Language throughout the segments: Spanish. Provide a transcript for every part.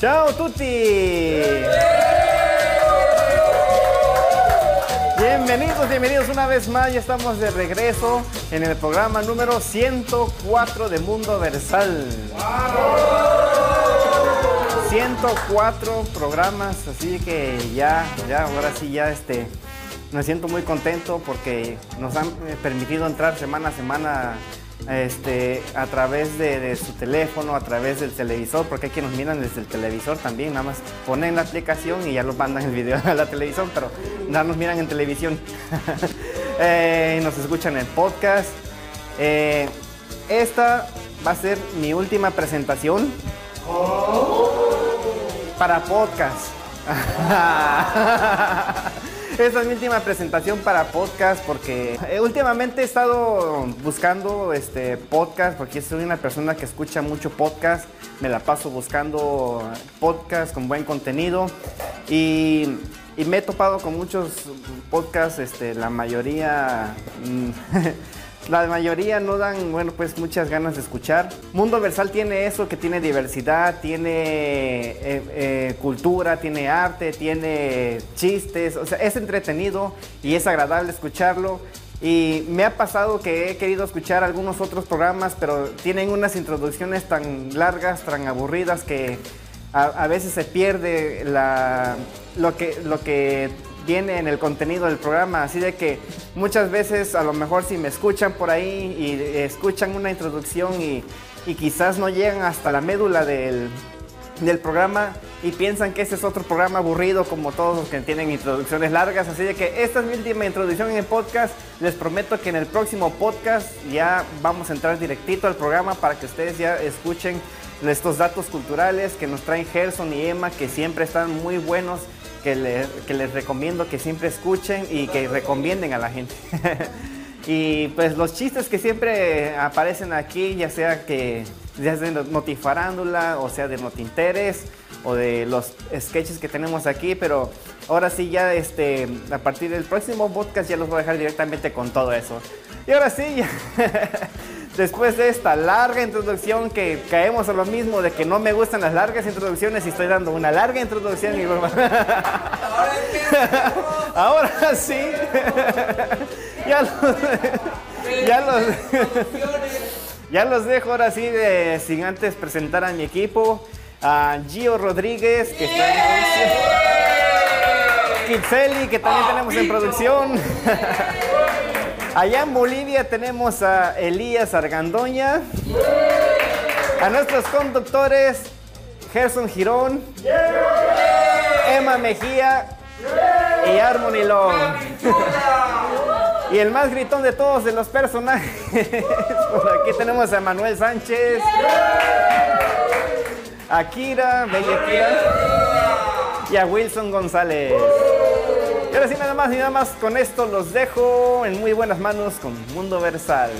Ciao tutti. Bienvenidos, bienvenidos una vez más. Ya estamos de regreso en el programa número 104 de Mundo Versal. 104 programas, así que ya, ya, ahora sí, ya este, me siento muy contento porque nos han eh, permitido entrar semana a semana este, a través de, de su teléfono, a través del televisor, porque hay quienes nos miran desde el televisor también, nada más ponen la aplicación y ya los mandan el video a la televisión, pero nada nos miran en televisión. Eh, nos escuchan en podcast. Eh, esta va a ser mi última presentación para podcast. Esta es mi última presentación para podcast porque eh, últimamente he estado buscando este podcast porque soy una persona que escucha mucho podcast. Me la paso buscando podcast con buen contenido y, y me he topado con muchos podcasts, este, la mayoría... La mayoría no dan, bueno, pues muchas ganas de escuchar. Mundo Versal tiene eso, que tiene diversidad, tiene eh, eh, cultura, tiene arte, tiene chistes, o sea, es entretenido y es agradable escucharlo. Y me ha pasado que he querido escuchar algunos otros programas, pero tienen unas introducciones tan largas, tan aburridas, que a, a veces se pierde la, lo, que, lo que viene en el contenido del programa, así de que muchas veces a lo mejor si me escuchan por ahí y escuchan una introducción y, y quizás no llegan hasta la médula del, del programa y piensan que ese es otro programa aburrido como todos los que tienen introducciones largas, así de que esta es mi última introducción en el podcast, les prometo que en el próximo podcast ya vamos a entrar directito al programa para que ustedes ya escuchen estos datos culturales que nos traen Gerson y Emma, que siempre están muy buenos que, le- que les recomiendo que siempre escuchen y que recomienden a la gente. y pues los chistes que siempre aparecen aquí, ya sea que ya sea de Notifarándula o sea de Notinteres o de los sketches que tenemos aquí, pero ahora sí ya este a partir del próximo podcast ya los voy a dejar directamente con todo eso. Y ahora sí, ya- después de esta larga introducción que caemos a lo mismo de que no me gustan las largas introducciones y estoy dando una larga introducción y ahora sí. Ya los, ya los ya los dejo ahora sí de, sin antes presentar a mi equipo a Gio Rodríguez que está en producción Kitzeli que también tenemos en producción Allá en Bolivia tenemos a Elías Argandoña, a nuestros conductores Gerson Girón, Emma Mejía y Harmony Long. Y el más gritón de todos de los personajes, por aquí tenemos a Manuel Sánchez, a Kira, y a Wilson González. Y ahora sí, nada más y nada más con esto los dejo en muy buenas manos con Mundo Versal.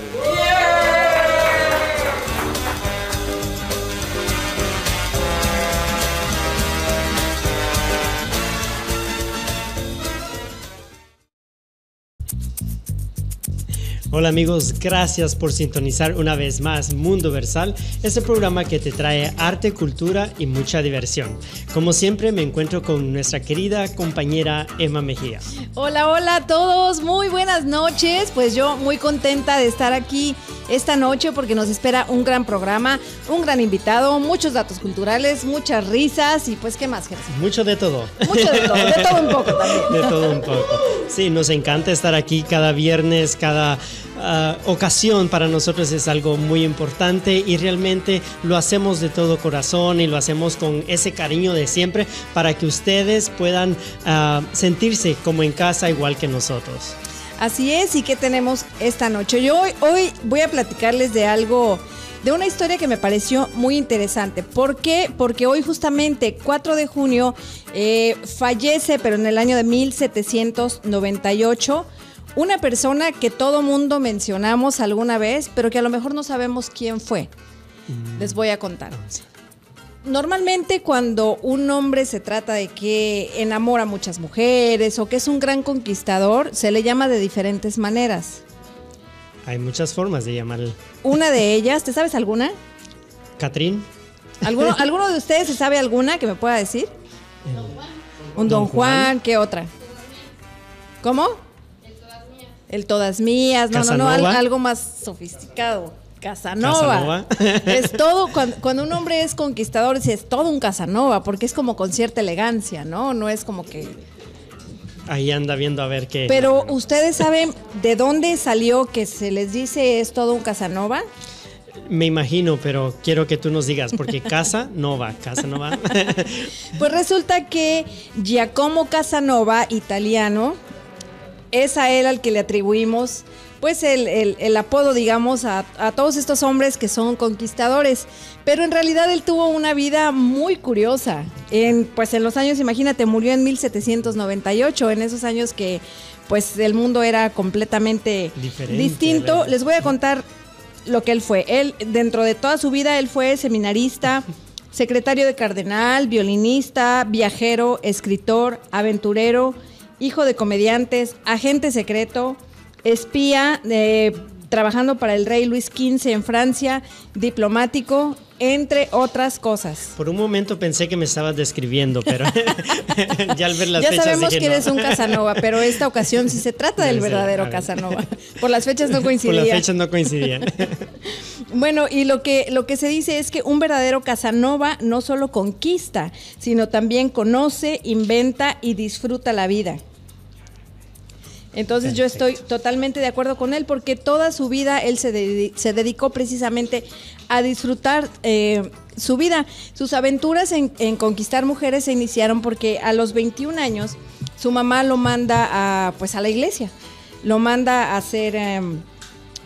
Hola amigos, gracias por sintonizar una vez más Mundo Versal, este programa que te trae arte, cultura y mucha diversión. Como siempre me encuentro con nuestra querida compañera Emma Mejía. Hola, hola a todos, muy buenas noches. Pues yo muy contenta de estar aquí esta noche porque nos espera un gran programa, un gran invitado, muchos datos culturales, muchas risas y pues qué más, Gerson. Mucho de todo. Mucho de todo, de todo un poco también. De todo un poco. Sí, nos encanta estar aquí cada viernes, cada ah, ocasión para nosotros es algo muy importante y realmente lo hacemos de todo corazón y lo hacemos con ese cariño de siempre para que ustedes puedan ah, sentirse como en casa igual que nosotros. Así es, ¿y qué tenemos esta noche? Yo hoy, hoy voy a platicarles de algo, de una historia que me pareció muy interesante. ¿Por qué? Porque hoy justamente, 4 de junio, eh, fallece, pero en el año de 1798, una persona que todo mundo mencionamos alguna vez, pero que a lo mejor no sabemos quién fue. Les voy a contar. Normalmente cuando un hombre se trata de que enamora a muchas mujeres o que es un gran conquistador, se le llama de diferentes maneras. Hay muchas formas de llamar Una de ellas, ¿te sabes alguna? Catrín. ¿Alguno, ¿Alguno de ustedes se sabe alguna que me pueda decir? Un Don, Juan, ¿qué otra? ¿Cómo? El Todas Mías. No, no, no, al- Casanova. algo más sofisticado. Casanova. Casanova. es todo, cuando, cuando un hombre es conquistador, es todo un Casanova, porque es como con cierta elegancia, ¿no? No es como que... Ahí anda viendo a ver qué. Pero ustedes saben de dónde salió que se les dice es todo un Casanova. Me imagino, pero quiero que tú nos digas, porque casa no va, casa no va. Pues resulta que Giacomo Casanova, italiano, es a él al que le atribuimos pues el, el- el apodo, digamos, a, a todos estos hombres que son conquistadores. Pero en realidad él tuvo una vida muy curiosa. En, pues en los años, imagínate, murió en 1798, en esos años que pues el mundo era completamente Diferente, distinto. ¿verdad? Les voy a contar lo que él fue. Él, dentro de toda su vida, él fue seminarista, secretario de cardenal, violinista, viajero, escritor, aventurero, hijo de comediantes, agente secreto, espía, eh, trabajando para el rey Luis XV en Francia, diplomático, entre otras cosas. Por un momento pensé que me estabas describiendo, pero ya al ver las ya fechas sabemos dije, que no. eres un Casanova, pero esta ocasión sí se trata del verdadero. Casanova. Por las fechas no Por coincidían. las fechas no coincidían. Bueno, y lo que, lo que se dice es que un verdadero Casanova no solo conquista, sino también conoce, inventa y disfruta la vida. Entonces yo estoy totalmente de acuerdo con él porque toda su vida él se, se dedicó precisamente a disfrutar eh, su vida. Sus aventuras en, en conquistar mujeres se iniciaron porque a los 21 años su mamá lo manda a, pues, a la iglesia. Lo manda a ser em,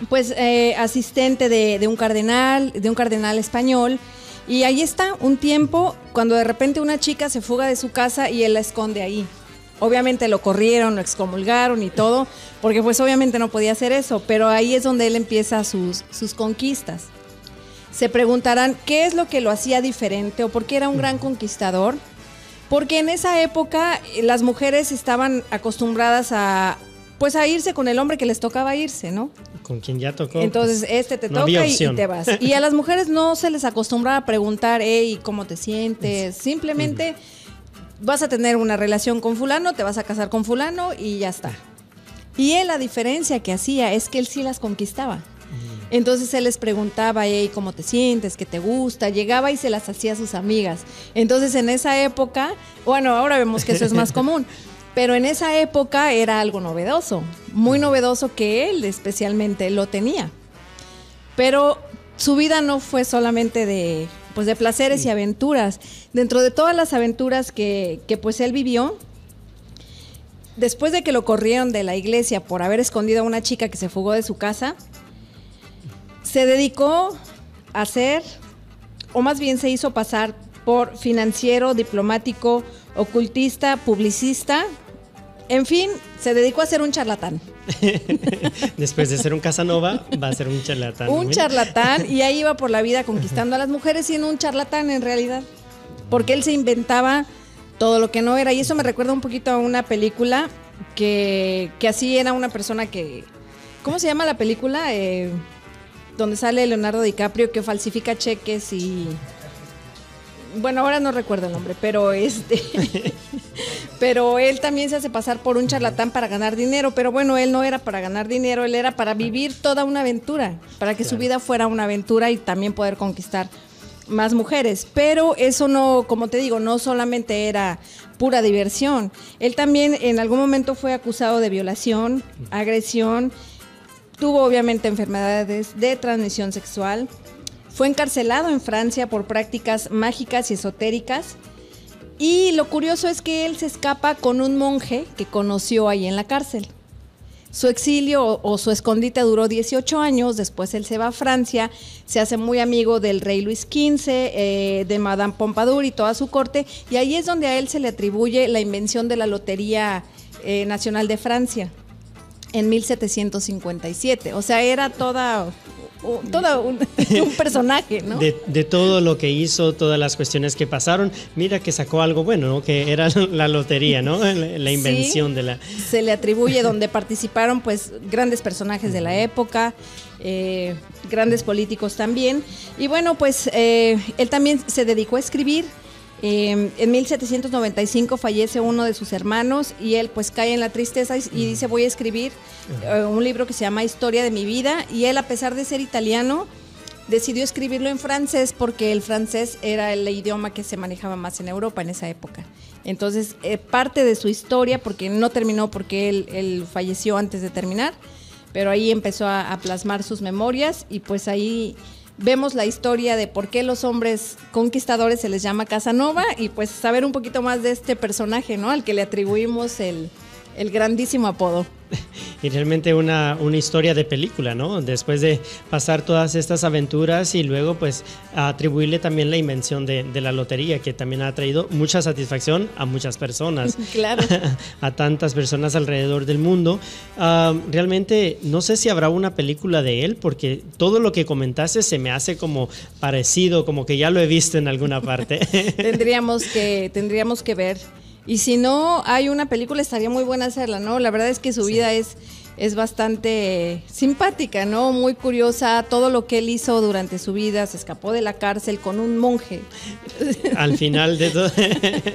pues eh, asistente de, de un cardenal, de un cardenal español. Y ahí está, un tiempo, cuando de repente una chica se fuga de su casa y él la esconde ahí. Obviamente lo corrieron, lo excomulgaron y todo, porque pues obviamente no podía hacer eso, pero ahí es donde él empieza sus, sus conquistas. Se preguntarán qué es lo que lo hacía diferente o por qué era un gran conquistador. Porque en esa época eh, las mujeres estaban acostumbradas a pues a irse con el hombre que les tocaba irse, ¿no? Con quien ya tocó. Entonces, pues, este te no toca y, te vas. Y a las mujeres no se les acostumbraba a preguntar, hey, ¿cómo te sientes? Simplemente vas a tener una relación con fulano, te vas a casar con fulano y ya está. Y él, la diferencia que hacía es que él sí las conquistaba. Entonces él les preguntaba, hey, ¿cómo te sientes? ¿Qué te gusta? Llegaba y se las hacía a sus amigas. Entonces en esa época, bueno, ahora vemos que eso es más común, pero en esa época era algo novedoso, muy novedoso que él especialmente lo tenía. Pero su vida no fue solamente de, pues de placeres y aventuras. Dentro de todas las aventuras que, que pues él vivió, después de que lo corrieron de la iglesia por haber escondido a una chica que se fugó de su casa, se dedicó a ser, o más bien se hizo pasar por financiero, diplomático, ocultista, publicista, en fin, se dedicó a ser un charlatán. Después de ser un Casanova, va a ser un charlatán. Un charlatán y ahí iba por la vida conquistando a las mujeres siendo un charlatán en realidad. Porque él se inventaba todo lo que no era. Y eso me recuerda un poquito a una película que, que así era una persona que... ¿Cómo se llama la película? Eh, donde sale Leonardo DiCaprio que falsifica cheques y... Bueno, ahora no recuerdo el nombre, pero este... pero él también se hace pasar por un charlatán para ganar dinero, pero bueno, él no era para ganar dinero, él era para vivir toda una aventura, para que su vida fuera una aventura y también poder conquistar más mujeres. Pero eso no, como te digo, no solamente era pura diversión. Él también en algún momento fue acusado de violación, agresión, tuvo obviamente enfermedades de transmisión sexual, fue encarcelado en Francia por prácticas mágicas y esotéricas. Y lo curioso es que él se escapa con un monje que conoció ahí en la cárcel. Su exilio o, su escondite duró 18 años, después él se va a Francia, se hace muy amigo del rey Luis XV, eh, de Madame Pompadour y toda su corte, y ahí es donde a él se le atribuye la invención de la Lotería eh, Nacional de Francia en 1757. O sea, era toda todo un, un personaje, ¿no? De, de, todo lo que hizo, todas las cuestiones que pasaron, mira que sacó algo bueno, ¿no? Que era la lotería, ¿no? La, invención sí, de la... Se le atribuye donde participaron pues grandes personajes de la época, eh, grandes políticos también. Y bueno, pues eh, él también se dedicó a escribir. Eh, en 1795 fallece uno de sus hermanos y él pues cae en la tristeza y, y dice voy a escribir eh, un libro que se llama Historia de mi vida y él a pesar de ser italiano decidió escribirlo en francés porque el francés era el idioma que se manejaba más en Europa en esa época. Entonces eh, parte de su historia, porque no terminó porque él, él falleció antes de terminar, pero ahí empezó a, a plasmar sus memorias y pues ahí vemos la historia de por qué los hombres conquistadores se les llama Casanova y pues saber un poquito más de este personaje, ¿no? Al que le atribuimos el, el grandísimo apodo. Y realmente una, una, historia de película, ¿no? Después de pasar todas estas aventuras y luego pues atribuirle también la invención de, de la lotería, que también ha traído mucha satisfacción a muchas personas. Claro. a tantas personas alrededor del mundo. Uh, realmente no sé si habrá una película de él, porque todo lo que comentaste se me hace como parecido, como que ya lo he visto en alguna parte. tendríamos, que, tendríamos que ver. Y si no hay una película, estaría muy buena hacerla, ¿no? La verdad es que su vida es, es bastante simpática, ¿no? Muy curiosa, todo lo que él hizo durante su vida, se escapó de la cárcel con un monje. Al final de todo.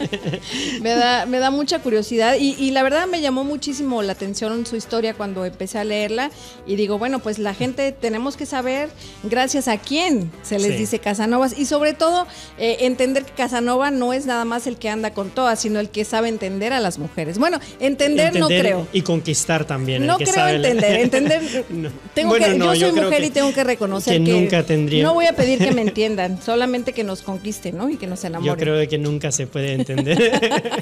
me, da, me da mucha curiosidad y, y, la verdad me llamó muchísimo la atención su historia cuando empecé a leerla y digo, bueno, pues la gente tenemos que saber gracias a quién se les sí. dice Casanovas y sobre todo eh, entender que Casanova no es nada más el que anda con todas, sino el que sabe entender a las mujeres. Bueno, entender, entender no creo. Y conquistar también. No creo entender, entender. no. Tengo bueno, que, no, yo soy yo mujer y tengo que reconocer que, que, nunca tendría. No voy a pedir que me entiendan, solamente que nos conquisten, ¿no? Y que nos enamoren. Yo creo que nunca se puede entender.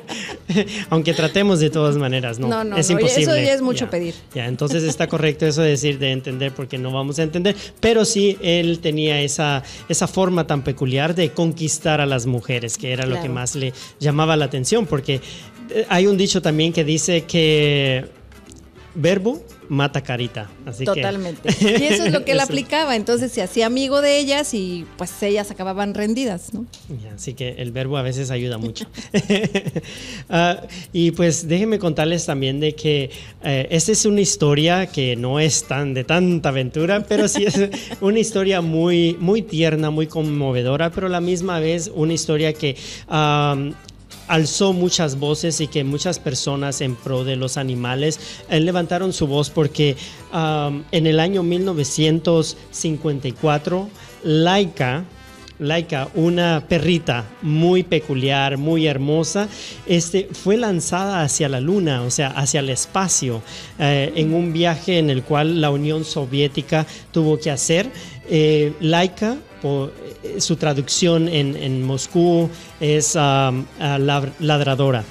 Aunque tratemos de todas maneras, no. No, no, es no, imposible. Eso ya es mucho ya, pedir. Ya, entonces está correcto eso de decir de entender porque no vamos a entender, pero sí él tenía esa, esa forma tan peculiar de conquistar a las mujeres, que era claro. lo que más le llamaba la atención, porque eh, hay un dicho también que dice que verbo mata carita. Así Totalmente. Que... Y eso es lo que él aplicaba. Entonces se hacía amigo de ellas y pues ellas acababan rendidas, ¿no? Así que el verbo a veces ayuda mucho. uh, y pues déjenme contarles también de que uh, esta es una historia que no es tan de tanta aventura, pero sí es una historia muy, muy tierna, muy conmovedora, pero a la misma vez una historia que um, alzó muchas voces y que muchas personas en pro de los animales eh, levantaron su voz porque en el año 1954 Laika Laika, una perrita muy peculiar, muy hermosa, este, fue lanzada hacia la luna, o sea, hacia el espacio, eh, en un viaje en el cual la Unión Soviética tuvo que hacer. Eh, Laika, eh, su traducción en, Moscú es um, uh, ladradora.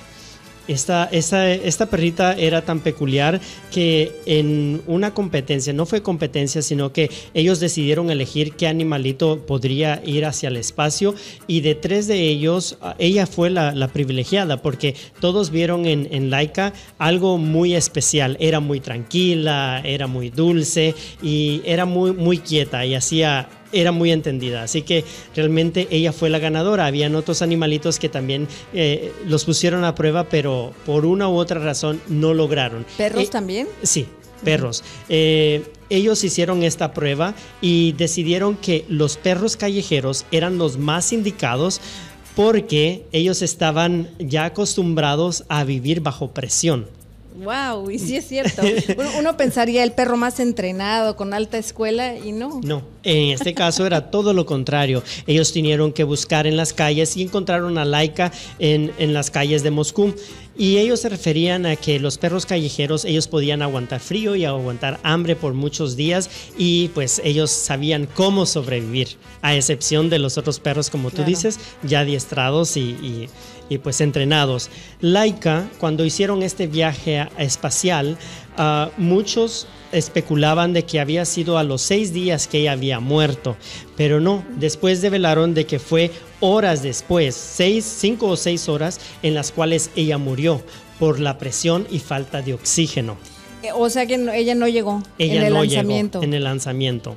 Esta, perrita era tan peculiar que en una competencia, no fue competencia, sino que ellos decidieron elegir qué animalito podría ir hacia el espacio y de tres de ellos, ella fue la, privilegiada porque todos vieron en, en, Laika algo muy especial. Era muy tranquila, era muy dulce y era muy, muy quieta y hacía era muy entendida. Así que realmente ella fue la ganadora. Habían otros animalitos que también eh, los pusieron a prueba, pero por una u otra razón no lograron. ¿Perros eh, también? Sí, perros. Eh, ellos hicieron esta prueba y decidieron que los perros callejeros eran los más indicados porque ellos estaban ya acostumbrados a vivir bajo presión. Wow, y sí es cierto. Uno pensaría el perro más entrenado, con alta escuela, y no. No, en este caso era todo lo contrario. Ellos tuvieron que buscar en las calles y encontraron a Laika en, en las calles de Moscú. Y ellos se referían a que los perros callejeros, ellos podían aguantar frío y aguantar hambre por muchos días y pues ellos sabían cómo sobrevivir, a excepción de los otros perros, como claro. tú dices, ya adiestrados y, y, y, pues entrenados. Laika, cuando hicieron este viaje espacial, uh, muchos especulaban de que había sido a los seis días que ella había muerto, pero no, después develaron de que fue horas después, seis, cinco o seis horas en las cuales ella murió por la presión y falta de oxígeno. Eh, O sea que no- ella no llegó Ella en el no lanzamiento. llegó en el lanzamiento.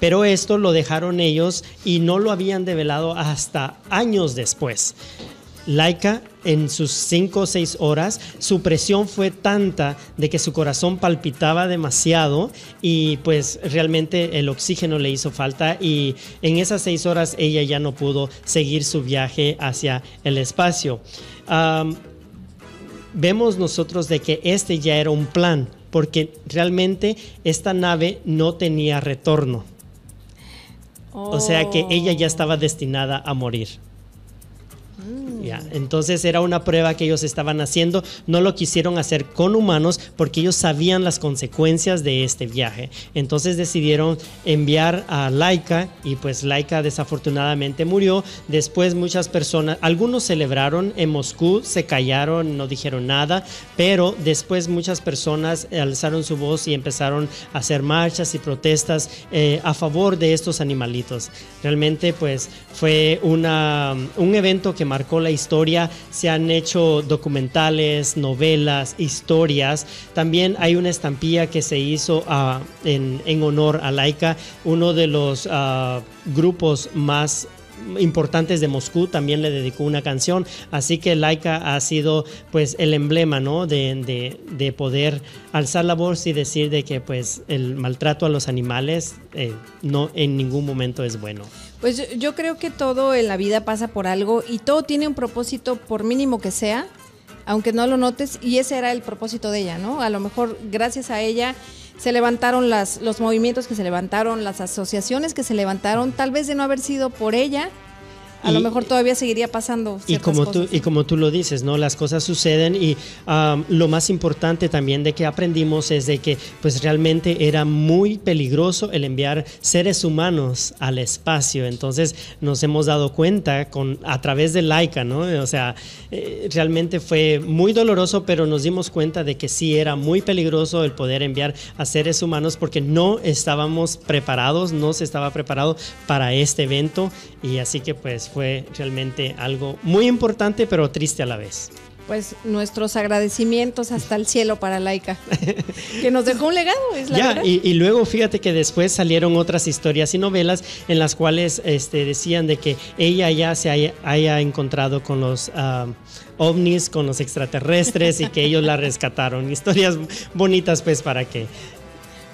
Pero esto lo dejaron ellos y no lo habían develado hasta años después. Laika, en sus 5 o 6 horas, su presión fue tanta de que su corazón palpitaba demasiado y pues realmente el oxígeno le hizo falta y en esas 6 horas ella ya no pudo seguir su viaje hacia el espacio. Vemos nosotros de que este ya era un plan, porque realmente esta nave no tenía retorno. O sea que ella ya estaba destinada a morir. Ya, Entonces era una prueba que ellos estaban haciendo. No lo quisieron hacer con humanos porque ellos sabían las consecuencias de este viaje. Entonces decidieron enviar a Laika y pues Laika desafortunadamente murió. Después muchas personas, algunos celebraron en Moscú, se callaron, no dijeron nada, pero después muchas personas alzaron su voz y empezaron a hacer marchas y protestas eh, a favor de estos animalitos. Realmente pues fue una, un evento que marcó la historia, se han hecho documentales, novelas, historias. También hay una estampilla que se hizo ah, en, en honor a Laika, uno de los ah, grupos más importantes de Moscú también le dedicó una canción, así que Laika ha sido pues el emblema, ¿no? De, de- de poder alzar la voz y decir de que pues el maltrato a los animales eh, no en ningún momento es bueno. Pues yo, yo creo que todo en la vida pasa por algo y todo tiene un propósito, por mínimo que sea, aunque no lo notes, y ese era el propósito de ella, ¿no? A lo mejor gracias a ella se levantaron las, los movimientos que se levantaron, las asociaciones que se levantaron, tal vez de no haber sido por ella, a lo mejor todavía seguiría pasando. Y como, tú, y como tú lo dices, ¿no? Las cosas suceden y um, lo más importante también de que aprendimos es de que pues realmente era muy peligroso el enviar seres humanos al espacio. Entonces nos hemos dado cuenta con, a través de Laika, ¿no? O sea, eh, realmente fue muy doloroso, pero nos dimos cuenta de que sí era muy peligroso el poder enviar a seres humanos porque no estábamos preparados, no se estaba preparado para este evento y así que pues fue realmente algo muy importante pero triste a la vez. Pues nuestros agradecimientos hasta el cielo para Laika, que nos dejó un legado, es la Ya, verdad. y, y luego fíjate que después salieron otras historias y novelas en las cuales este, decían de que ella ya se haya, haya encontrado con los ah, ovnis, con los extraterrestres y que ellos la rescataron. Historias bonitas pues para que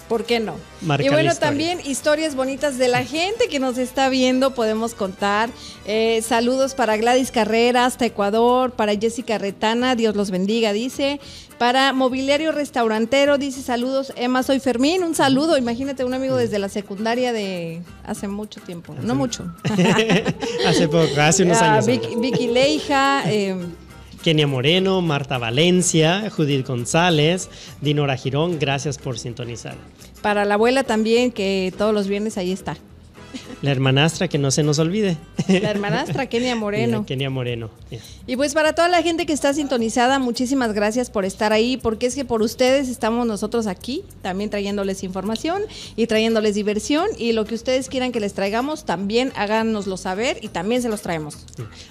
¿Por qué no? Marca y bueno, también historias bonitas de la gente que nos está viendo, podemos contar. Eh, saludos para Gladys Carrera hasta Ecuador, para Jessica Retana, Dios los bendiga, dice. Para Mobiliario Restaurantero, dice saludos. Emma, soy Fermín, un saludo. Imagínate, un amigo desde la secundaria de hace mucho tiempo, no mucho. hace poco, hace unos Ah, años. Vicky, Vicky Leija, eh, Kenia Moreno, Marta Valencia, Judith González, Dinora Girón, gracias por sintonizar. para la abuela también, que todos los viernes ahí está. La hermanastra, que no se nos olvide. La hermanastra Kenia Moreno. Kenia Moreno. Y pues para toda la gente que está sintonizada, muchísimas gracias por estar ahí, porque es que por ustedes estamos nosotros aquí, también trayéndoles información y trayéndoles diversión y lo que ustedes quieran que les traigamos, también háganoslo saber y también se los traemos.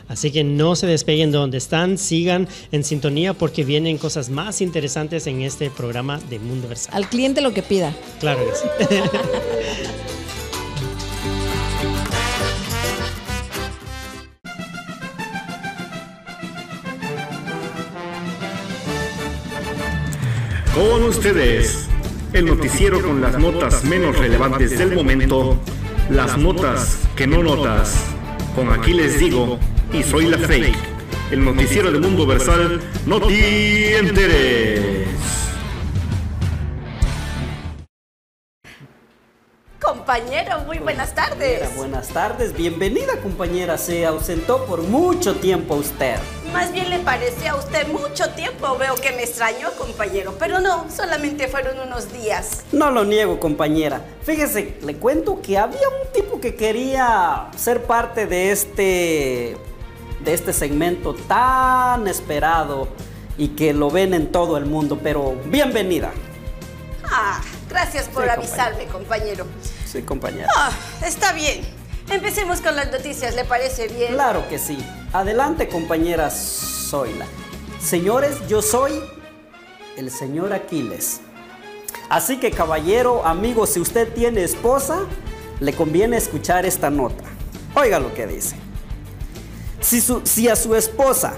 Así que no se despeguen de donde están, sigan en sintonía porque vienen cosas más interesantes en este programa de Mundo Versal. Al cliente lo que pida. Claro que sí. Con ustedes, el noticiero con las notas menos relevantes del momento, las notas que no notas. Con aquí les digo, y soy la fake, el noticiero de Mundo Versal, no te enteres. Compañero, muy buenas tardes. Buenas tardes, bienvenida compañera. Se ausentó por mucho tiempo usted. Más bien le pareció a usted mucho tiempo. Veo que me extrañó, compañero. Pero no, solamente fueron unos días. No lo niego compañera. Fíjese, le cuento que había un tipo que quería ser parte de este de este segmento tan esperado y que lo ven en todo el mundo, pero bienvenida. Ah, gracias por Sí, avisarme, compañero. Sí, compañera. Ah, está bien. Empecemos con las noticias, ¿le parece bien? Claro que sí. Adelante, compañera Zoila. Señores, yo soy el señor Aquiles. Así que caballero, amigo, si usted tiene esposa, le conviene escuchar esta nota. Oiga lo que dice. Si, su- si a su esposa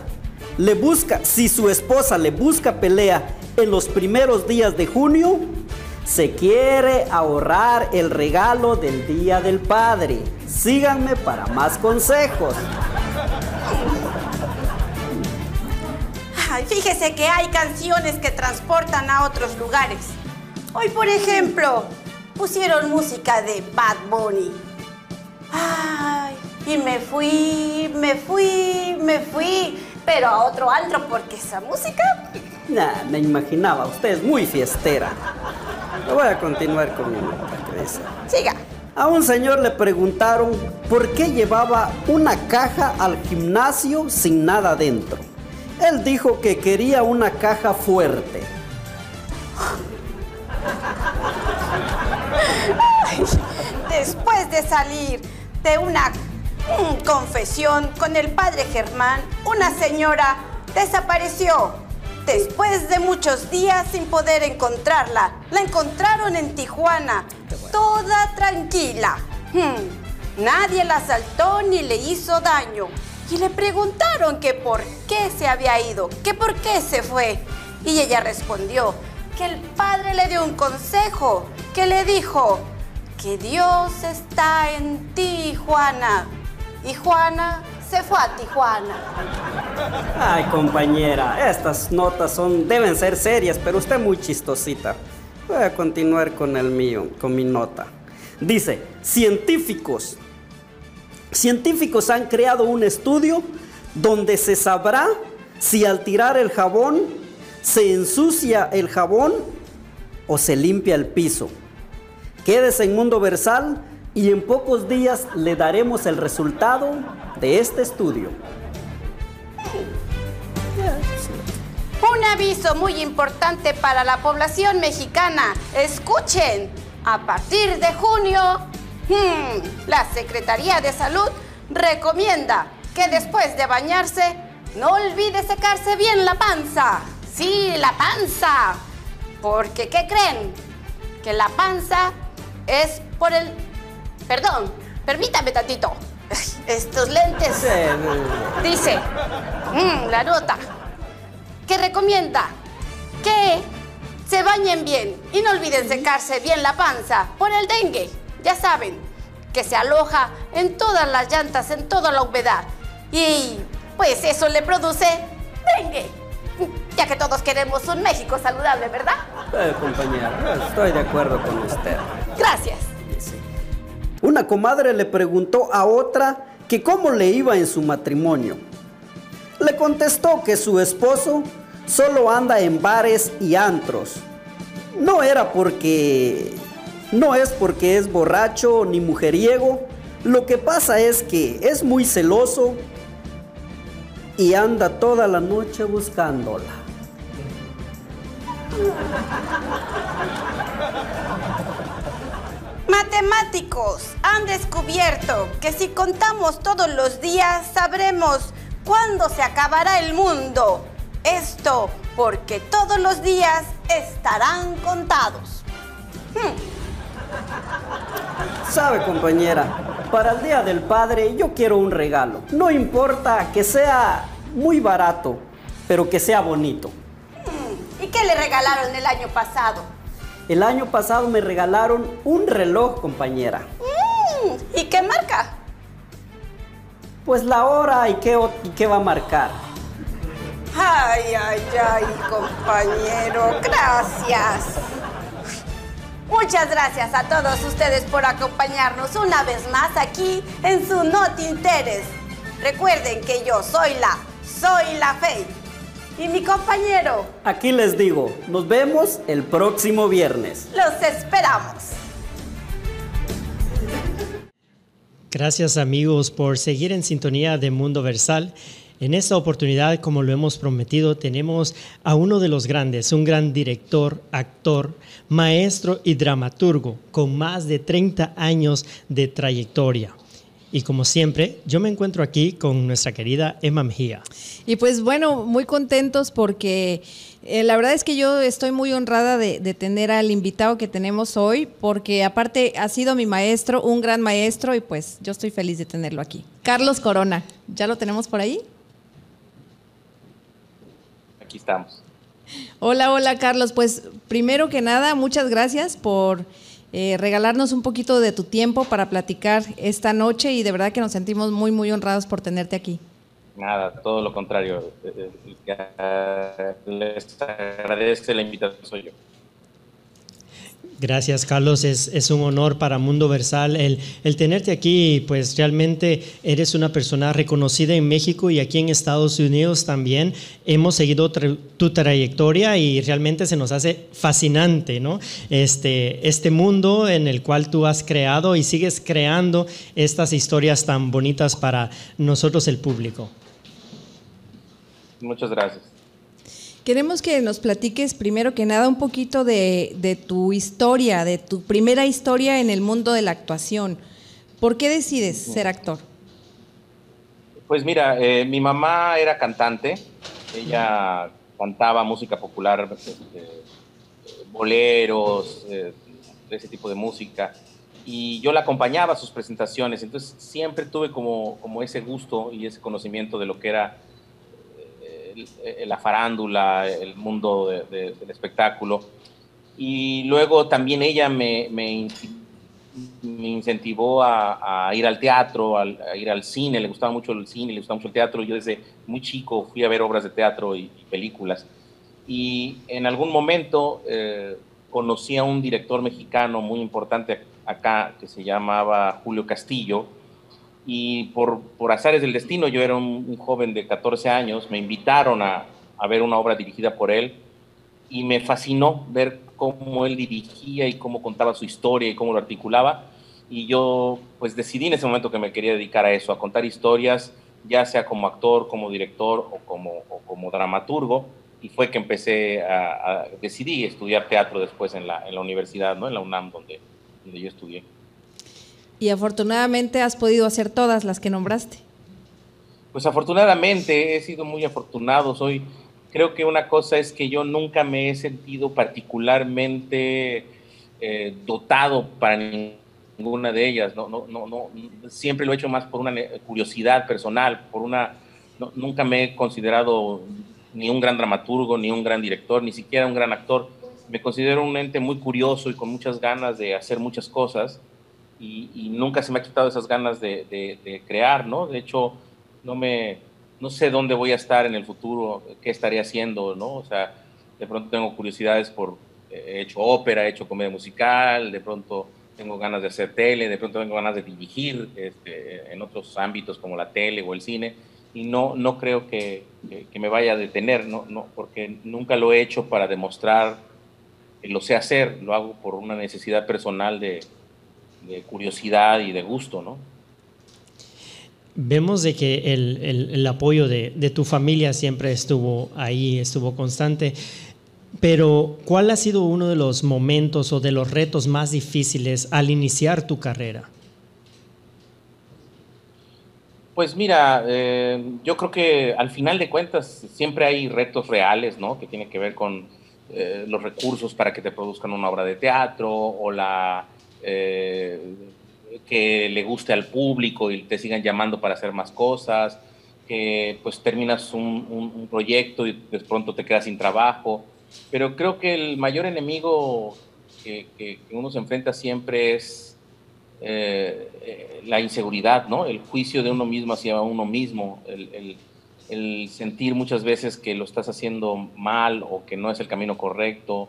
le busca, si su esposa le busca pelea en los primeros días de junio, se quiere ahorrar el regalo del Día del Padre. Síganme para más consejos. Ay, fíjese que hay canciones que transportan a otros lugares. Hoy, por ejemplo, pusieron música de Bad Bunny. Ay, y me fui, me fui, me fui, pero a otro antro porque esa música... Nah, me imaginaba, usted es muy fiestera. Voy a continuar con mi nota que dice. Siga. A un señor le preguntaron por qué llevaba una caja al gimnasio sin nada dentro. Él dijo que quería una caja fuerte. Después de salir de una mm, confesión con el padre Germán, una señora desapareció. Después de muchos días sin poder encontrarla, la encontraron en Tijuana, toda tranquila. Hmm, Nadie la asaltó ni le hizo daño. Y le preguntaron que por qué se había ido, que por qué se fue. Y ella respondió que el padre le dio un consejo, que le dijo, que Dios está en ti, Juana. Y Juana se fue a Tijuana. Ay, compañera, estas notas son deben ser serias, pero usted muy chistosita. Voy a continuar con el mío, con mi nota. Dice, científicos. Científicos han creado un estudio donde se sabrá si al tirar el jabón se ensucia el jabón o se limpia el piso. Quédese en Mundo Versal y en pocos días le daremos el resultado de este estudio. Un aviso muy importante para la población mexicana. Escuchen, a partir de junio, hmm, la Secretaría de Salud recomienda que después de bañarse no olvide secarse bien la panza. Sí, la panza. Porque, ¿qué creen? Que la panza es por el... Perdón, permítame tantito. Estos lentes. Dice, mm, la nota, que recomienda que se bañen bien y no olviden secarse bien la panza por el dengue. Ya saben, que se aloja en todas las llantas, en toda la humedad. Y pues eso le produce dengue. Ya que todos queremos un México saludable, ¿verdad? Eh, compañera, estoy de acuerdo con usted. Gracias. Una comadre le preguntó a otra que cómo le iba en su matrimonio. Le contestó que su esposo solo anda en bares y antros. No era porque... No es porque es borracho ni mujeriego. Lo que pasa es que es muy celoso y anda toda la noche buscándola. Matemáticos han descubierto que si contamos todos los días sabremos cuándo se acabará el mundo. Esto porque todos los días estarán contados. Sabe, compañera, para el Día del Padre yo quiero un regalo. No importa que sea muy barato, pero que sea bonito. ¿Y qué le regalaron el año pasado? El año pasado me regalaron un reloj, compañera. Mm, ¿Y qué marca? Pues la hora y qué, o- y qué va a marcar. Ay, ay, ay, compañero, gracias. Muchas gracias a todos ustedes por acompañarnos una vez más aquí en su Not Interes. Recuerden que yo soy la, soy la Fe. Y mi compañero, Aquí les digo, nos vemos el próximo viernes. los esperamos. Gracias amigos por seguir en sintonía de Mundo Versal. En esta oportunidad, como lo hemos prometido, tenemos a uno de los grandes, un gran director, actor, maestro y dramaturgo con más de 30 años de trayectoria. Y como siempre, yo me encuentro aquí con nuestra querida Emma Mejía. Y pues bueno, muy contentos porque eh, la verdad es que yo estoy muy honrada de, de, tener al invitado que tenemos hoy, porque aparte ha sido mi maestro, un gran maestro, y pues yo estoy feliz de tenerlo aquí. Carlos Corona, ¿ya lo tenemos por ahí? Aquí estamos. Hola, hola Carlos. Pues primero que nada, muchas gracias por eh, regalarnos un poquito de tu tiempo para platicar esta noche y de verdad que nos sentimos muy, muy honrados por tenerte aquí. Nada, todo lo contrario. Eh, eh, les agradezco la invitación, soy yo. Gracias, Carlos. Es, es, un honor para Mundo Versal el, el, tenerte aquí. Pues realmente eres una persona reconocida en México y aquí en Estados Unidos también. Hemos seguido tra tu trayectoria y realmente se nos hace fascinante, ¿no? Este, este mundo en el cual tú has creado y sigues creando estas historias tan bonitas para nosotros, el público. Muchas gracias. Queremos que nos platiques primero que nada un poquito de, de, tu historia, de tu primera historia en el mundo de la actuación. ¿Por qué decides ser actor? Pues mira, eh, mi mamá era cantante, ella cantaba música popular, este, boleros, eh, ese tipo de música, y yo la acompañaba a sus presentaciones, entonces siempre tuve como, como ese gusto y ese conocimiento de lo que era la farándula, el mundo de, de, del espectáculo. Y luego también ella me, me, incentivó a, ir al teatro, a, ir al cine, le gustaba mucho el cine, le gustaba mucho el teatro. Yo desde muy chico fui a ver obras de teatro y, y películas. Y en algún momento eh, conocí a un director mexicano muy importante acá que se llamaba Julio Castillo, y por, por azares del destino, yo era un, un joven de 14 años, me invitaron a, a, ver una obra dirigida por él y me fascinó ver cómo él dirigía y cómo contaba su historia y cómo lo articulaba. Y yo pues decidí en ese momento que me quería dedicar a eso, a contar historias, ya sea como actor, como director o como, o como dramaturgo. Y fue que empecé a, a decidí estudiar teatro después en la, en la universidad, ¿no? en la UNAM, donde, donde yo estudié. Y afortunadamente has podido hacer todas las que nombraste. Pues afortunadamente he sido muy afortunado. Soy, creo que una cosa es que yo nunca me he sentido particularmente eh, dotado para ninguna de ellas. No, no, no, no, siempre lo he hecho más por una curiosidad personal, por una. No, nunca me he considerado ni un gran dramaturgo, ni un gran director, ni siquiera un gran actor. Me considero un ente muy curioso y con muchas ganas de hacer muchas cosas y, y, nunca se me ha quitado esas ganas de, de, de, crear, ¿no? De hecho, no me, no sé dónde voy a estar en el futuro, qué estaré haciendo, ¿no? O sea, de pronto tengo curiosidades por, he hecho ópera, he hecho comedia musical, de pronto tengo ganas de hacer tele, de pronto tengo ganas de dirigir este, en otros ámbitos como la tele o el cine, y no, no creo que, que, que me vaya a detener, ¿no? No, porque nunca lo he hecho para demostrar lo sé hacer, lo hago por una necesidad personal de, de curiosidad y de gusto, ¿no? Vemos de que el, el, el apoyo de, de, tu familia siempre estuvo ahí, estuvo constante, pero ¿cuál ha sido uno de los momentos o de los retos más difíciles al iniciar tu carrera? Pues mira, eh, yo creo que al final de cuentas siempre hay retos reales, ¿no? Que tienen que ver con eh, los recursos para que te produzcan una obra de teatro o la eh, que le guste al público y te sigan llamando para hacer más cosas, que pues terminas un, proyecto y de pronto te quedas sin trabajo. Pero creo que el mayor enemigo que, uno se enfrenta siempre es eh, eh, la inseguridad, ¿no? El juicio de uno mismo hacia uno mismo, el sentir muchas veces que lo estás haciendo mal o que no es el camino correcto,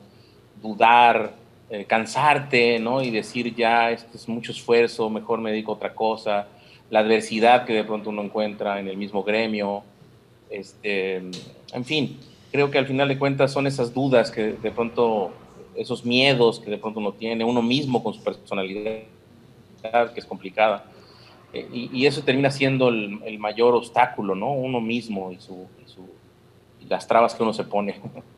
dudar, eh, cansarte, ¿no? Y decir, ya, esto es mucho esfuerzo, mejor me dedico otra cosa, la adversidad que de pronto uno encuentra en el mismo gremio, este, en fin, creo que al final de cuentas son esas dudas que de pronto, esos miedos que de pronto uno tiene, uno mismo con su personalidad, que es complicada, eh, y, eso termina siendo el, mayor obstáculo, ¿no? Uno mismo y, su, y las trabas que uno se pone.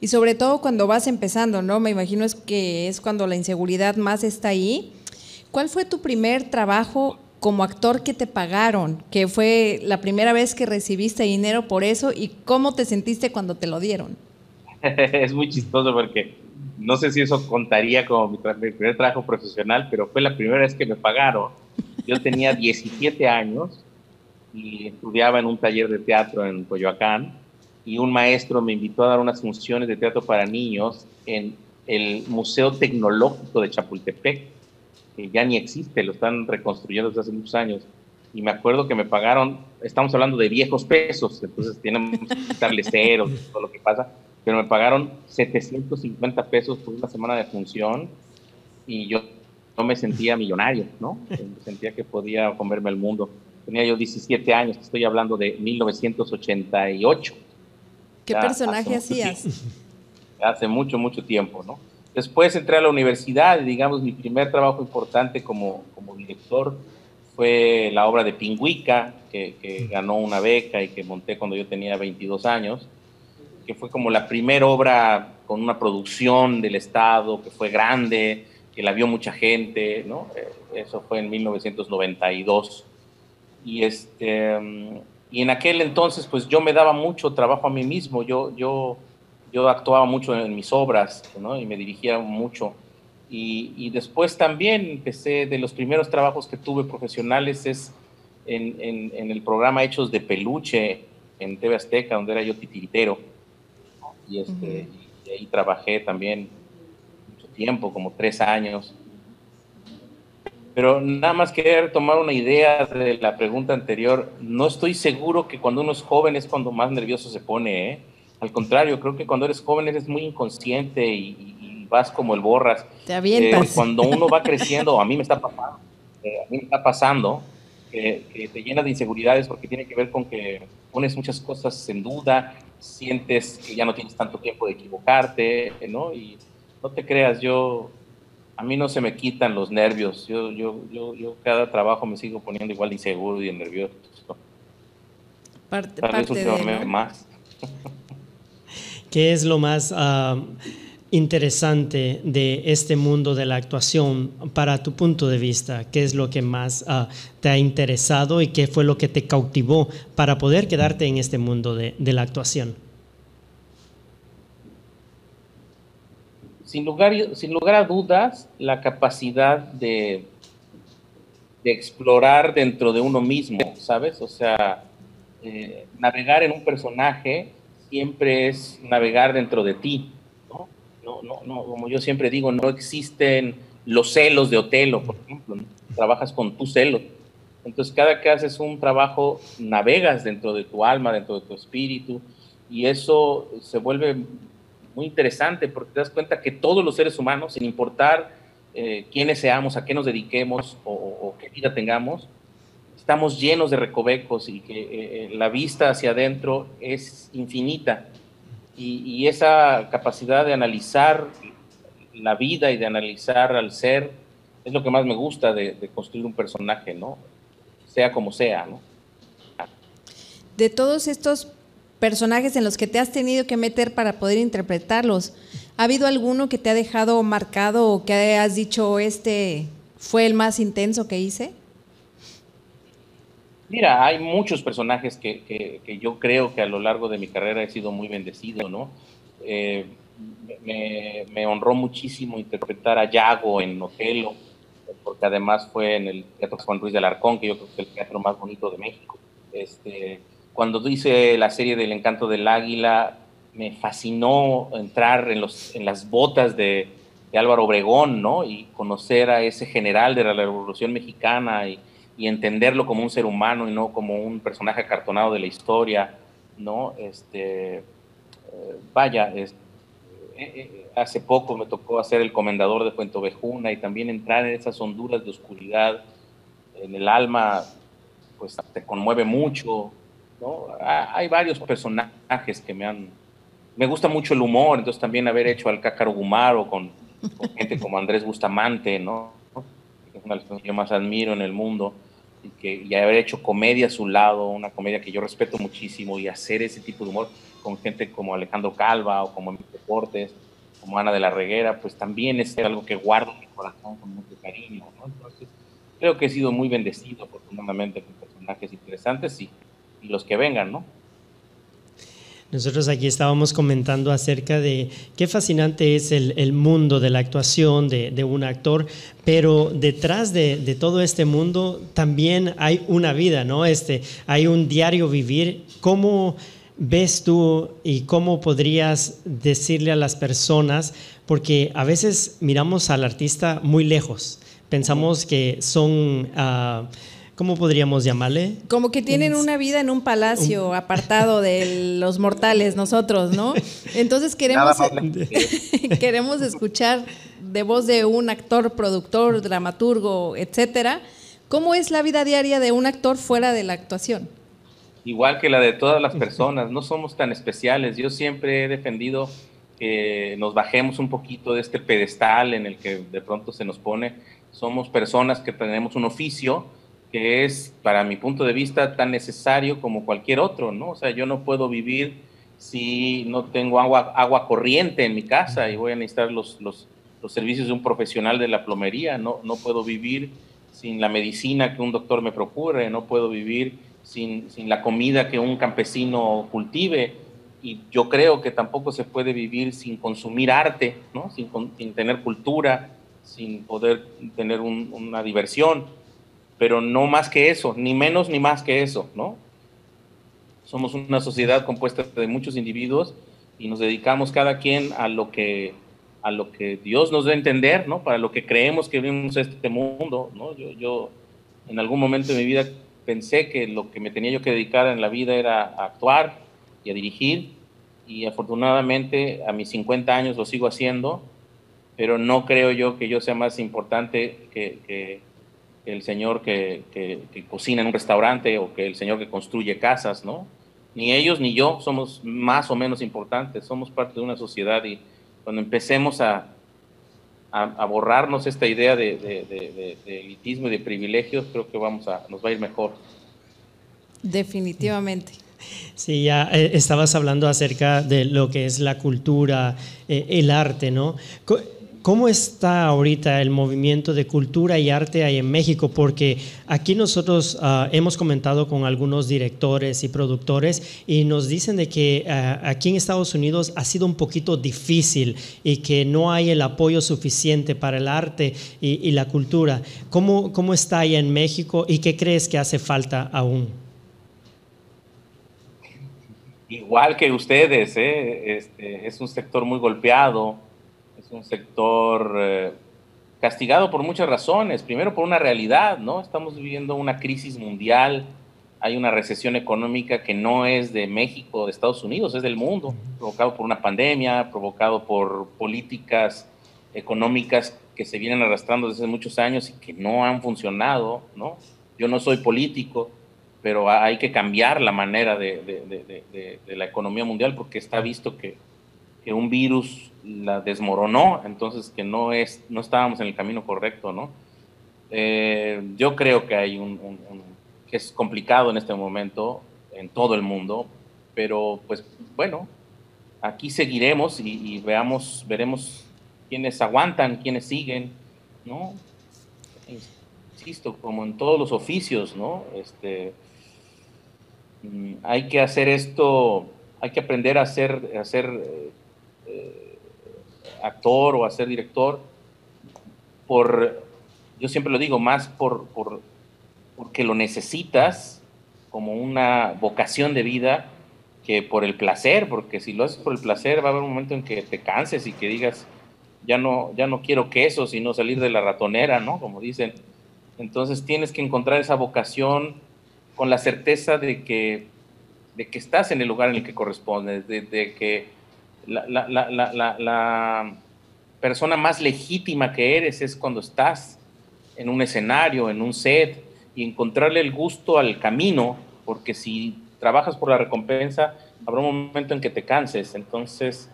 Y sobre todo cuando vas empezando, ¿no? Me imagino es que es cuando la inseguridad más está ahí. ¿Cuál fue tu primer trabajo como actor que te pagaron, que fue la primera vez que recibiste dinero por eso y cómo te sentiste cuando te lo dieron. es muy chistoso porque no sé si eso contaría como mi, primer trabajo profesional, pero fue la primera vez que me pagaron. Yo tenía 17 años y estudiaba en un taller de teatro en Coyoacán y un maestro me invitó a dar unas funciones de teatro para niños en el Museo Tecnológico de Chapultepec, que ya ni existe, lo están reconstruyendo desde hace muchos años. Y me acuerdo que me pagaron, estamos hablando de viejos pesos, entonces tienen que quitarle todo lo que pasa, pero me pagaron 750 pesos por una semana de función y yo no me sentía millonario, ¿no? Sentía que podía comerme el mundo. Tenía yo 17 años, estoy hablando de 1988. ¿Qué personaje hacías? Hace mucho, mucho tiempo, ¿no? Después entré a la universidad y, digamos, mi primer trabajo importante como, como director fue la obra de Pingüica, que, que, ganó una beca y que monté cuando yo tenía 22 años, que fue como la primera obra con una producción del Estado, que fue grande, que la vio mucha gente, ¿no? Eh, eso fue en 1992. Y, este, y en aquel entonces, pues yo me daba mucho trabajo a mí mismo, yo, yo, yo actuaba mucho en mis obras, ¿no? Y me dirigía mucho. Y, y, después también empecé, de los primeros trabajos que tuve profesionales es en, en, en, el programa Hechos de Peluche en TV Azteca, donde era yo titiritero. Y, este, uh -huh. y ahí trabajé también mucho tiempo, como tres años. Pero nada más quería tomar una idea de la pregunta anterior. No estoy seguro que cuando uno es joven es cuando más nervioso se pone. ¿eh? Al contrario, creo que cuando eres joven eres muy inconsciente y, y vas como el borras. Te avientas. Eh, cuando uno va creciendo, a mí me está pasando, eh, a mí me está pasando que, que, te llena de inseguridades porque tiene que ver con que pones muchas cosas en duda, sientes que ya no tienes tanto tiempo de equivocarte, ¿no? Y no te creas, yo a mí no se me quitan los nervios. Yo, yo, yo, yo cada trabajo me sigo poniendo igual de inseguro y nervioso. Parte, Tal vez parte de, ¿no? más. ¿Qué es lo más uh, interesante de este mundo de la actuación para tu punto de vista? ¿Qué es lo que más uh, te ha interesado y qué fue lo que te cautivó para poder quedarte en este mundo de, de la actuación? Sin lugar, sin lugar a dudas, la capacidad de, de explorar dentro de uno mismo, ¿sabes? O sea, eh, navegar en un personaje siempre es navegar dentro de ti, ¿no? No, no, no, como yo siempre digo, no existen los celos de Otelo, por ejemplo, trabajas con tus celos. Entonces, cada que haces un trabajo, navegas dentro de tu alma, dentro de tu espíritu, y eso se vuelve muy interesante porque te das cuenta que todos los seres humanos, sin importar eh, quiénes seamos, a qué nos dediquemos o, o, qué vida tengamos, estamos llenos de recovecos y que eh, la vista hacia adentro es infinita. Y, y, esa capacidad de analizar la vida y de analizar al ser es lo que más me gusta de, de construir un personaje, ¿no? Sea como sea, ¿no? De todos estos personajes en los que te has tenido que meter para poder interpretarlos. ¿Ha habido alguno que te ha dejado marcado o que has dicho este fue el más intenso que hice? Mira, hay muchos personajes que, que, yo creo que a lo largo de mi carrera he sido muy bendecido, ¿no? Eh, me, me, honró muchísimo interpretar a Yago en Otelo, porque además fue en el Teatro Juan Ruiz de Alarcón, que yo creo que es el teatro más bonito de México. Este, cuando hice la serie del Encanto del Águila, me fascinó entrar en, los, en las botas de, Álvaro Obregón, ¿no? Y conocer a ese general de la Revolución Mexicana y, entenderlo como un ser humano y no como un personaje acartonado de la historia, ¿no? Este, eh, vaya, es, eh, hace poco me tocó hacer el comendador de Puente Ovejuna y también entrar en esas honduras de oscuridad en el alma, pues te conmueve mucho, ¿no? Hay varios personajes que me han... Me gusta mucho el humor, entonces también haber hecho al Cácaro Gumaro con, con gente como Andrés Bustamante, ¿no? Es una de las que yo más admiro en el mundo, y, que, y haber hecho comedia a su lado, una comedia que yo respeto muchísimo, y hacer ese tipo de humor con gente como Alejandro Calva o como Emilio Deportes, como Ana de la Reguera, pues también es algo que guardo en mi corazón con mucho cariño, ¿no? Entonces, creo que he sido muy bendecido afortunadamente con personajes interesantes y, los que vengan, ¿no? Nosotros aquí estábamos comentando acerca de qué fascinante es el, el mundo de la actuación de, de, un actor, pero detrás de, de, todo este mundo también hay una vida, ¿no? Este, hay un diario vivir. ¿Cómo ves tú y cómo podrías decirle a las personas? Porque a veces miramos al artista muy lejos, pensamos que son... Uh, ¿Cómo podríamos llamarle? Como que tienen una vida en un palacio un... apartado de los mortales, nosotros, ¿no? Entonces queremos, queremos escuchar de voz de un actor, productor, dramaturgo, etcétera, ¿cómo es la vida diaria de un actor fuera de la actuación? Igual que la de todas las personas, no somos tan especiales. Yo siempre he defendido que nos bajemos un poquito de este pedestal en el que de pronto se nos pone. Somos personas que tenemos un oficio que es, para mi punto de vista, tan necesario como cualquier otro, ¿no? O sea, yo no puedo vivir si no tengo agua, agua corriente en mi casa y voy a necesitar los, los, los servicios de un profesional de la plomería, no, no puedo vivir sin la medicina que un doctor me procure, no puedo vivir sin, sin la comida que un campesino cultive, y yo creo que tampoco se puede vivir sin consumir arte, ¿no? sin, sin tener cultura, sin poder tener un, una diversión pero no más que eso, ni menos ni más que eso, ¿no? Somos una sociedad compuesta de muchos individuos y nos dedicamos cada quien a lo que a lo que Dios nos da a entender, ¿no? Para lo que creemos que vivimos este mundo, ¿no? Yo, yo en algún momento de mi vida pensé que lo que me tenía yo que dedicar en la vida era a actuar y a dirigir y afortunadamente a mis 50 años lo sigo haciendo, pero no creo yo que yo sea más importante que, que el señor que, que, que, cocina en un restaurante o que el señor que construye casas, ¿no? Ni ellos ni yo somos más o menos importantes, somos parte de una sociedad y cuando empecemos a, a, a borrarnos esta idea de, de, de, de, elitismo y de privilegios, creo que vamos a, nos va a ir mejor. Definitivamente. Sí, ya eh, estabas hablando acerca de lo que es la cultura, eh, el arte, ¿no? ¿Cómo está ahorita el movimiento de cultura y arte ahí en México? Porque aquí nosotros uh, hemos comentado con algunos directores y productores y nos dicen de que uh, aquí en Estados Unidos ha sido un poquito difícil y que no hay el apoyo suficiente para el arte y, y la cultura. ¿Cómo, ¿Cómo está ahí en México y qué crees que hace falta aún? Igual que ustedes, ¿eh? este, es un sector muy golpeado es un sector eh, castigado por muchas razones. Primero por una realidad, ¿no? Estamos viviendo una crisis mundial, hay una recesión económica que no es de México, de Estados Unidos, es del mundo, provocado por una pandemia, provocado por políticas económicas que se vienen arrastrando desde muchos años y que no han funcionado, ¿no? Yo no soy político, pero hay que cambiar la manera de, de, la economía mundial porque está visto que, que un virus la desmoronó, entonces que no, es, no estábamos en el camino correcto, ¿no? Eh, yo creo que hay un, que es complicado en este momento en todo el mundo, pero pues bueno, aquí seguiremos y, veamos, veremos quiénes aguantan, quiénes siguen, ¿no? Insisto, como en todos los oficios, ¿no? Este, mm, hay que hacer esto, hay que aprender a hacer, a hacer actor o a ser director por, yo siempre lo digo, más por, por, porque lo necesitas como una vocación de vida que por el placer, porque si lo haces por el placer va a haber un momento en que te canses y que digas, ya no, ya no quiero queso, sino salir de la ratonera, ¿no? Como dicen. Entonces tienes que encontrar esa vocación con la certeza de que, de que estás en el lugar en el que correspondes, de, de que la, persona más legítima que eres es cuando estás en un escenario, en un set, y encontrarle el gusto al camino, porque si trabajas por la recompensa, habrá un momento en que te canses. Entonces,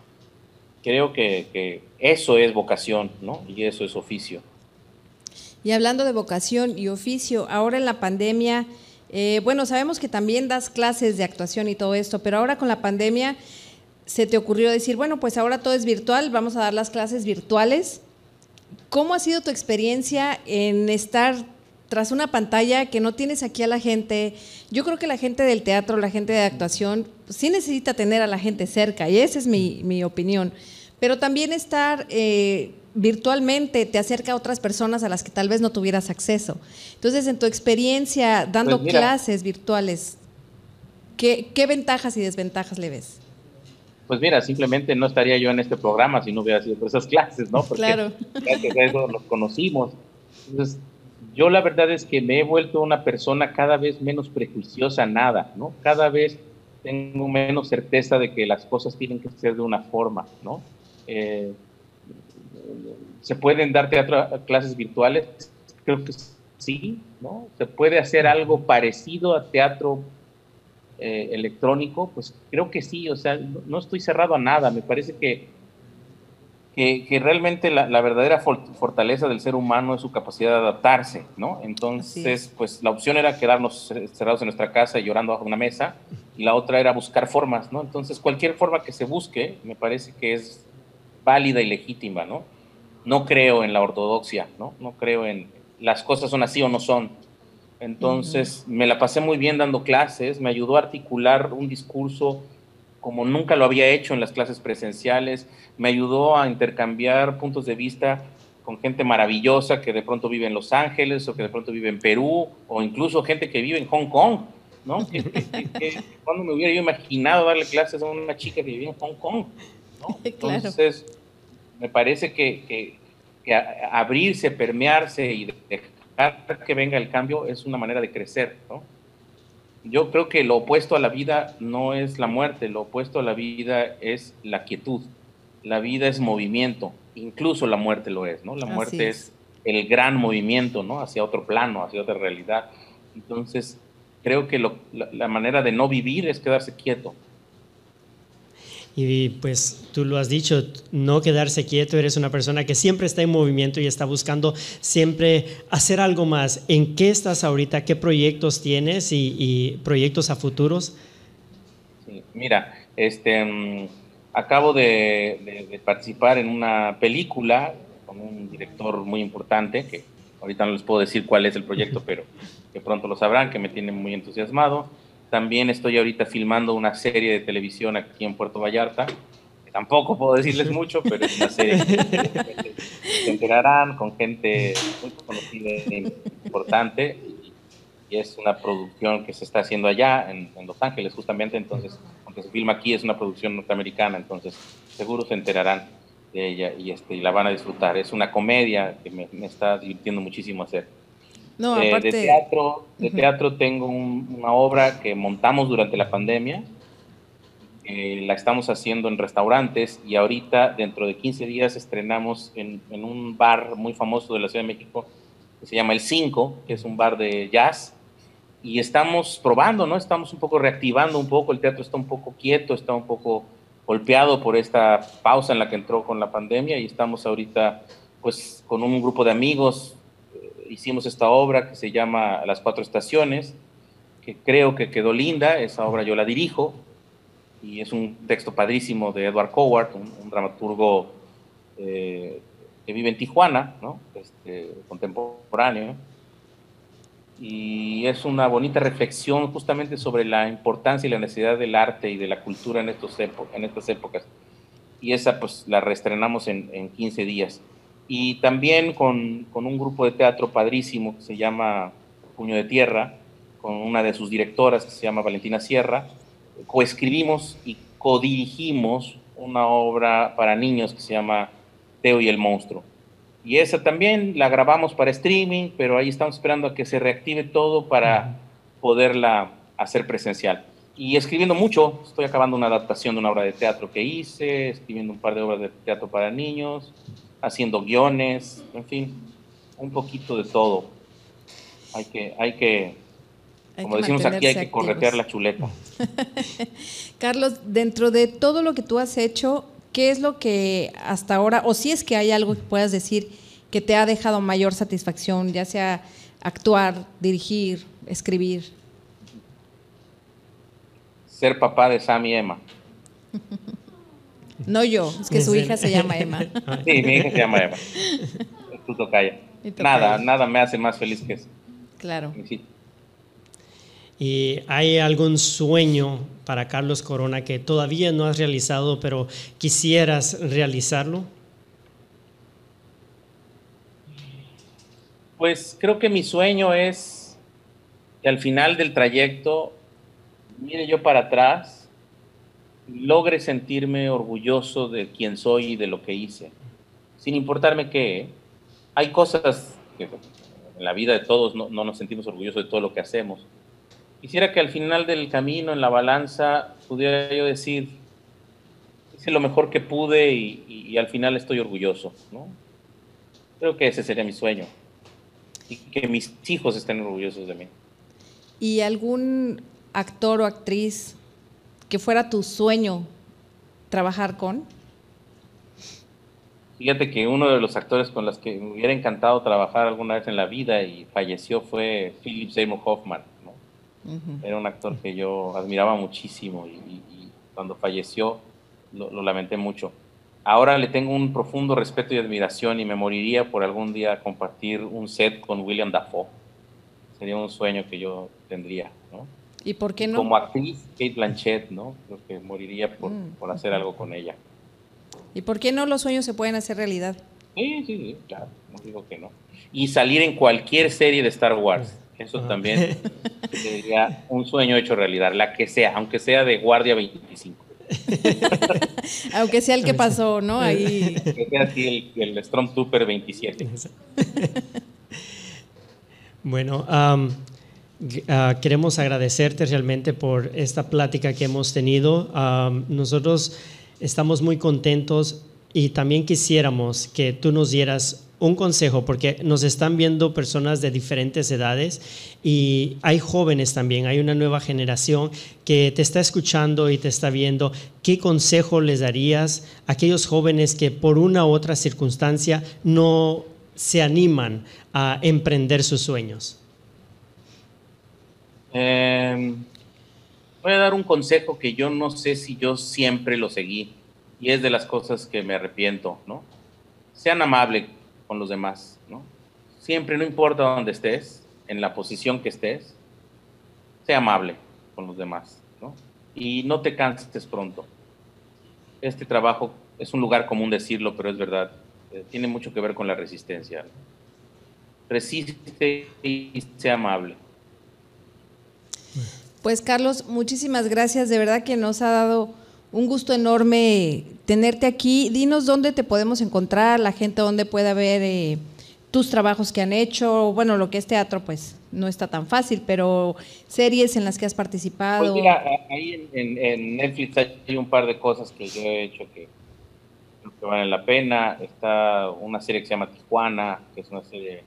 creo que, que eso es vocación, ¿no? Y eso es oficio. Y hablando de vocación y oficio, ahora en la pandemia, eh, bueno, sabemos que también das clases de actuación y todo esto, pero ahora con la pandemia se te ocurrió decir, bueno, pues ahora todo es virtual, vamos a dar las clases virtuales. ¿Cómo ha sido tu experiencia en estar tras una pantalla que no tienes aquí a la gente. Yo creo que la gente del teatro, la gente de actuación, pues, sí necesita tener a la gente cerca, y esa es mi, opinión. Pero también estar eh, virtualmente te acerca a otras personas a las que tal vez no tuvieras acceso. Entonces, en tu experiencia dando pues clases virtuales, ¿qué, ¿qué ventajas y desventajas le ves? Pues mira, simplemente no estaría yo en este programa si no hubiera sido por esas clases, ¿no? Porque claro. gracias a eso nos conocimos. Entonces, yo la verdad es que me he vuelto una persona cada vez menos prejuiciosa a nada, ¿no? Cada vez tengo menos certeza de que las cosas tienen que ser de una forma, ¿no? Eh, ¿Se pueden dar teatro clases virtuales? Creo que sí, ¿no? ¿Se puede hacer algo parecido a teatro eh, electrónico? Pues creo que sí, o sea, no estoy cerrado a nada, me parece que que, realmente la, verdadera fortaleza del ser humano es su capacidad de adaptarse, ¿no? Entonces, pues la opción era quedarnos cerrados en nuestra casa y llorando bajo una mesa, y la otra era buscar formas, ¿no? Entonces, cualquier forma que se busque, me parece que es válida y legítima, ¿no? No creo en la ortodoxia, ¿no? No creo en las cosas son así o no son. Entonces, me la pasé muy bien dando clases, me ayudó a articular un discurso como nunca lo había hecho en las clases presenciales, me ayudó a intercambiar puntos de vista con gente maravillosa que de pronto vive en Los Ángeles o que de pronto vive en Perú o incluso gente que vive en Hong Kong, ¿no? cuando me hubiera yo imaginado darle clases a una chica que vivía en Hong Kong, ¿no? Entonces, me parece que, que abrirse, permearse y dejar que venga el cambio es una manera de crecer, ¿no? yo creo que lo opuesto a la vida no es la muerte, lo opuesto a la vida es la quietud. La vida es movimiento, incluso la muerte lo es, ¿no? La muerte es. el gran movimiento, ¿no? Hacia otro plano, hacia otra realidad. Entonces, creo que la manera de no vivir es quedarse quieto. Y pues tú lo has dicho, no quedarse quieto, eres una persona que siempre está en movimiento y está buscando siempre hacer algo más. ¿En qué estás ahorita? ¿Qué proyectos tienes y, proyectos a futuros? mira, este, mm, acabo de, participar en una película con un director muy importante, que ahorita no les puedo decir cuál es el proyecto, pero que pronto lo sabrán, que me tiene muy entusiasmado. También estoy ahorita filmando una serie de televisión aquí en Puerto Vallarta. Tampoco puedo decirles mucho, pero es una serie que se enterarán con gente muy conocida e importante. Y es una producción que se está haciendo allá, en, Los Ángeles, justamente. Entonces, aunque se filma aquí, es una producción norteamericana. Entonces, seguro se enterarán de ella y, este, y la van a disfrutar. Es una comedia que me, me está divirtiendo muchísimo hacer. No, eh, de teatro, de teatro tengo una obra que montamos durante la pandemia. la estamos haciendo en restaurantes y ahorita, dentro de 15 días, estrenamos en, un bar muy famoso de la Ciudad de México que se llama El 5, que es un bar de jazz. Y estamos probando, ¿no? Estamos un poco reactivando un poco. El teatro está un poco quieto, está un poco golpeado por esta pausa en la que entró con la pandemia y estamos ahorita pues con un grupo de amigos hicimos esta obra que se llama Las Cuatro Estaciones, que creo que quedó linda, esa obra yo la dirijo, y es un texto padrísimo de Edward Coward, un, dramaturgo eh, que vive en Tijuana, ¿no? este, contemporáneo, y es una bonita reflexión justamente sobre la importancia y la necesidad del arte y de la cultura en, estos en estas épocas. Y esa pues la reestrenamos en, en 15 días y también con, con, un grupo de teatro padrísimo que se llama Puño de Tierra, con una de sus directoras que se llama Valentina Sierra, coescribimos y codirigimos una obra para niños que se llama Teo y el monstruo. Y esa también la grabamos para streaming, pero ahí estamos esperando a que se reactive todo para poderla hacer presencial. Y escribiendo mucho, estoy acabando una adaptación de una obra de teatro que hice, escribiendo un par de obras de teatro para niños, haciendo guiones, en fin, un poquito de todo. Hay que, hay que, como decimos aquí, hay que corretear la chuleta. Carlos, dentro de todo lo que tú has hecho, ¿qué es lo que hasta ahora, o si es que hay algo que puedas decir que te ha dejado mayor satisfacción, ya sea actuar, dirigir, escribir? Ser papá de Sam y Emma. No yo, es que su hija se llama Emma. Sí, mi hija se llama Emma. Es tu tocaya. Nada, nada me hace más feliz que eso. Claro. ¿Y hay algún sueño para Carlos Corona que todavía no has realizado, pero quisieras realizarlo? Pues creo que mi sueño es que al final del trayecto mire yo para atrás, logre sentirme orgulloso de quién soy y de lo que hice, sin importarme qué. Hay cosas que en la vida de todos no, nos sentimos orgullosos de todo lo que hacemos. Quisiera que al final del camino, en la balanza, pudiera yo decir, hice lo mejor que pude y, al final estoy orgulloso. ¿no? Creo que ese sería mi sueño y que mis hijos estén orgullosos de mí. ¿Y algún actor o actriz que fuera tu sueño trabajar con? Fíjate que uno de los actores con los que me hubiera encantado trabajar alguna vez en la vida y falleció fue Philip Seymour Hoffman. Era un actor que yo admiraba muchísimo y, cuando falleció lo, lo, lamenté mucho. Ahora le tengo un profundo respeto y admiración y me moriría por algún día compartir un set con William Dafoe. Sería un sueño que yo tendría, ¿no? ¿Y por qué no? Como actriz, Kate Blanchett, ¿no? Creo que moriría por, mm. por hacer algo con ella. ¿Y por qué no los sueños se pueden hacer realidad? Sí, sí, sí, claro, no digo que no. Y salir en cualquier serie de Star Wars, eso ah. también sería un sueño hecho realidad, la que sea, aunque sea de Guardia 25. Aunque sea el que pasó, ¿no? Ahí. Que sea así el, el Stormtrooper 27. bueno, ah, queremos agradecerte realmente por esta plática que hemos tenido. nosotros estamos muy contentos y también quisiéramos que tú nos dieras un consejo, porque nos están viendo personas de diferentes edades y hay jóvenes también, hay una nueva generación que te está escuchando y te está viendo. ¿Qué consejo les darías a aquellos jóvenes que por una u otra circunstancia no se animan a emprender sus sueños? Em, voy a dar un consejo que yo no sé si yo siempre lo seguí y es de las cosas que me arrepiento, ¿no? Sean amables con los demás, ¿no? Siempre, no importa dónde estés, en la posición que estés, sea amable con los demás, ¿no? Y no te canses pronto. Este trabajo es un lugar común decirlo, pero es verdad. Eh, tiene mucho que ver con la resistencia. Resiste y sea amable. Pues Carlos, muchísimas gracias. De verdad que nos ha dado un gusto enorme tenerte aquí. Dinos dónde te podemos encontrar, la gente dónde puede ver eh, tus trabajos que han hecho. Bueno, lo que es teatro, pues no está tan fácil, pero series en las que has participado. Pues mira, ahí en, Netflix hay un par de cosas que yo he hecho que, que valen la pena. Está una serie que se llama Tijuana, que es una serie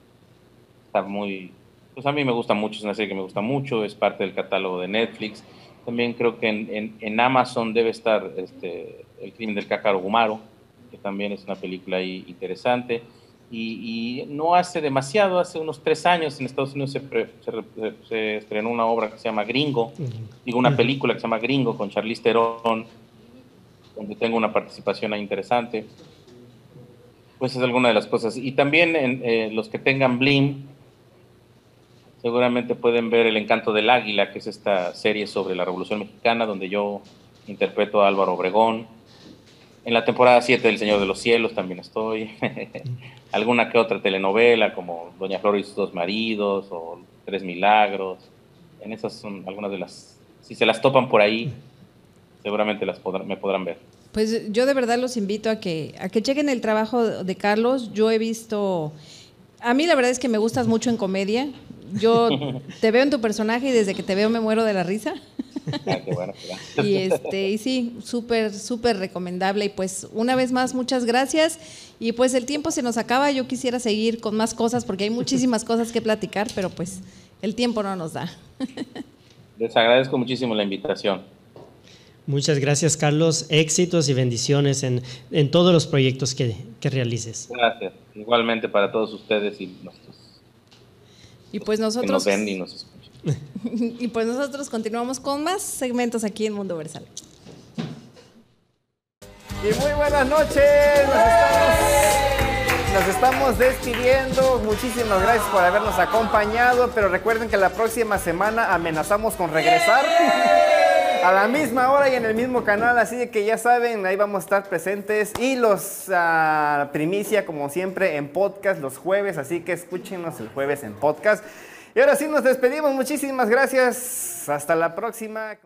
está muy pues a mí me gusta mucho, es una serie que me gusta mucho, es parte del catálogo de Netflix. También creo que en, en, Amazon debe estar este, El crimen del cácaro Gumaro, que también es una película ahí interesante. Y, y, no hace demasiado, hace unos tres años en Estados Unidos se, se, estrenó una obra que se llama Gringo, digo una película que se llama Gringo con Charlize Theron, donde tengo una participación ahí interesante. Pues es alguna de las cosas. Y también en, eh, los que tengan Blim, seguramente pueden ver El Encanto del Águila, que es esta serie sobre la Revolución Mexicana, donde yo interpreto a Álvaro Obregón. En la temporada 7 del Señor de los Cielos también estoy. Alguna que otra telenovela, como Doña Flor y sus dos maridos, o Tres Milagros. En esas son algunas de las... Si se las topan por ahí, seguramente las me podrán ver. Pues yo de verdad los invito a que, a que chequen el trabajo de Carlos. Yo he visto... A mí la verdad es que me gustas mucho en comedia yo te veo en tu personaje y desde que te veo me muero de la risa. Ah, y este y sí, súper súper recomendable y pues una vez más muchas gracias y pues el tiempo se nos acaba, yo quisiera seguir con más cosas porque hay muchísimas cosas que platicar, pero pues el tiempo no nos da. Les agradezco muchísimo la invitación. Muchas gracias, Carlos. Éxitos y bendiciones en, en todos los proyectos que, que realices. Gracias. Igualmente para todos ustedes y nuestros y pues nosotros. ven y nos escuchan. y pues nosotros continuamos con más segmentos aquí en Mundo Versal. Y muy buenas noches. Nos estamos nos estamos despidiendo. Muchísimas gracias por habernos acompañado. Pero recuerden que la próxima semana amenazamos con regresar a la misma hora y en el mismo canal. Así que ya saben, ahí vamos a estar presentes. Y los ah, primicia, como siempre, en podcast los jueves. Así que escúchenos el jueves en podcast. Y ahora sí nos despedimos. Muchísimas gracias. Hasta la próxima.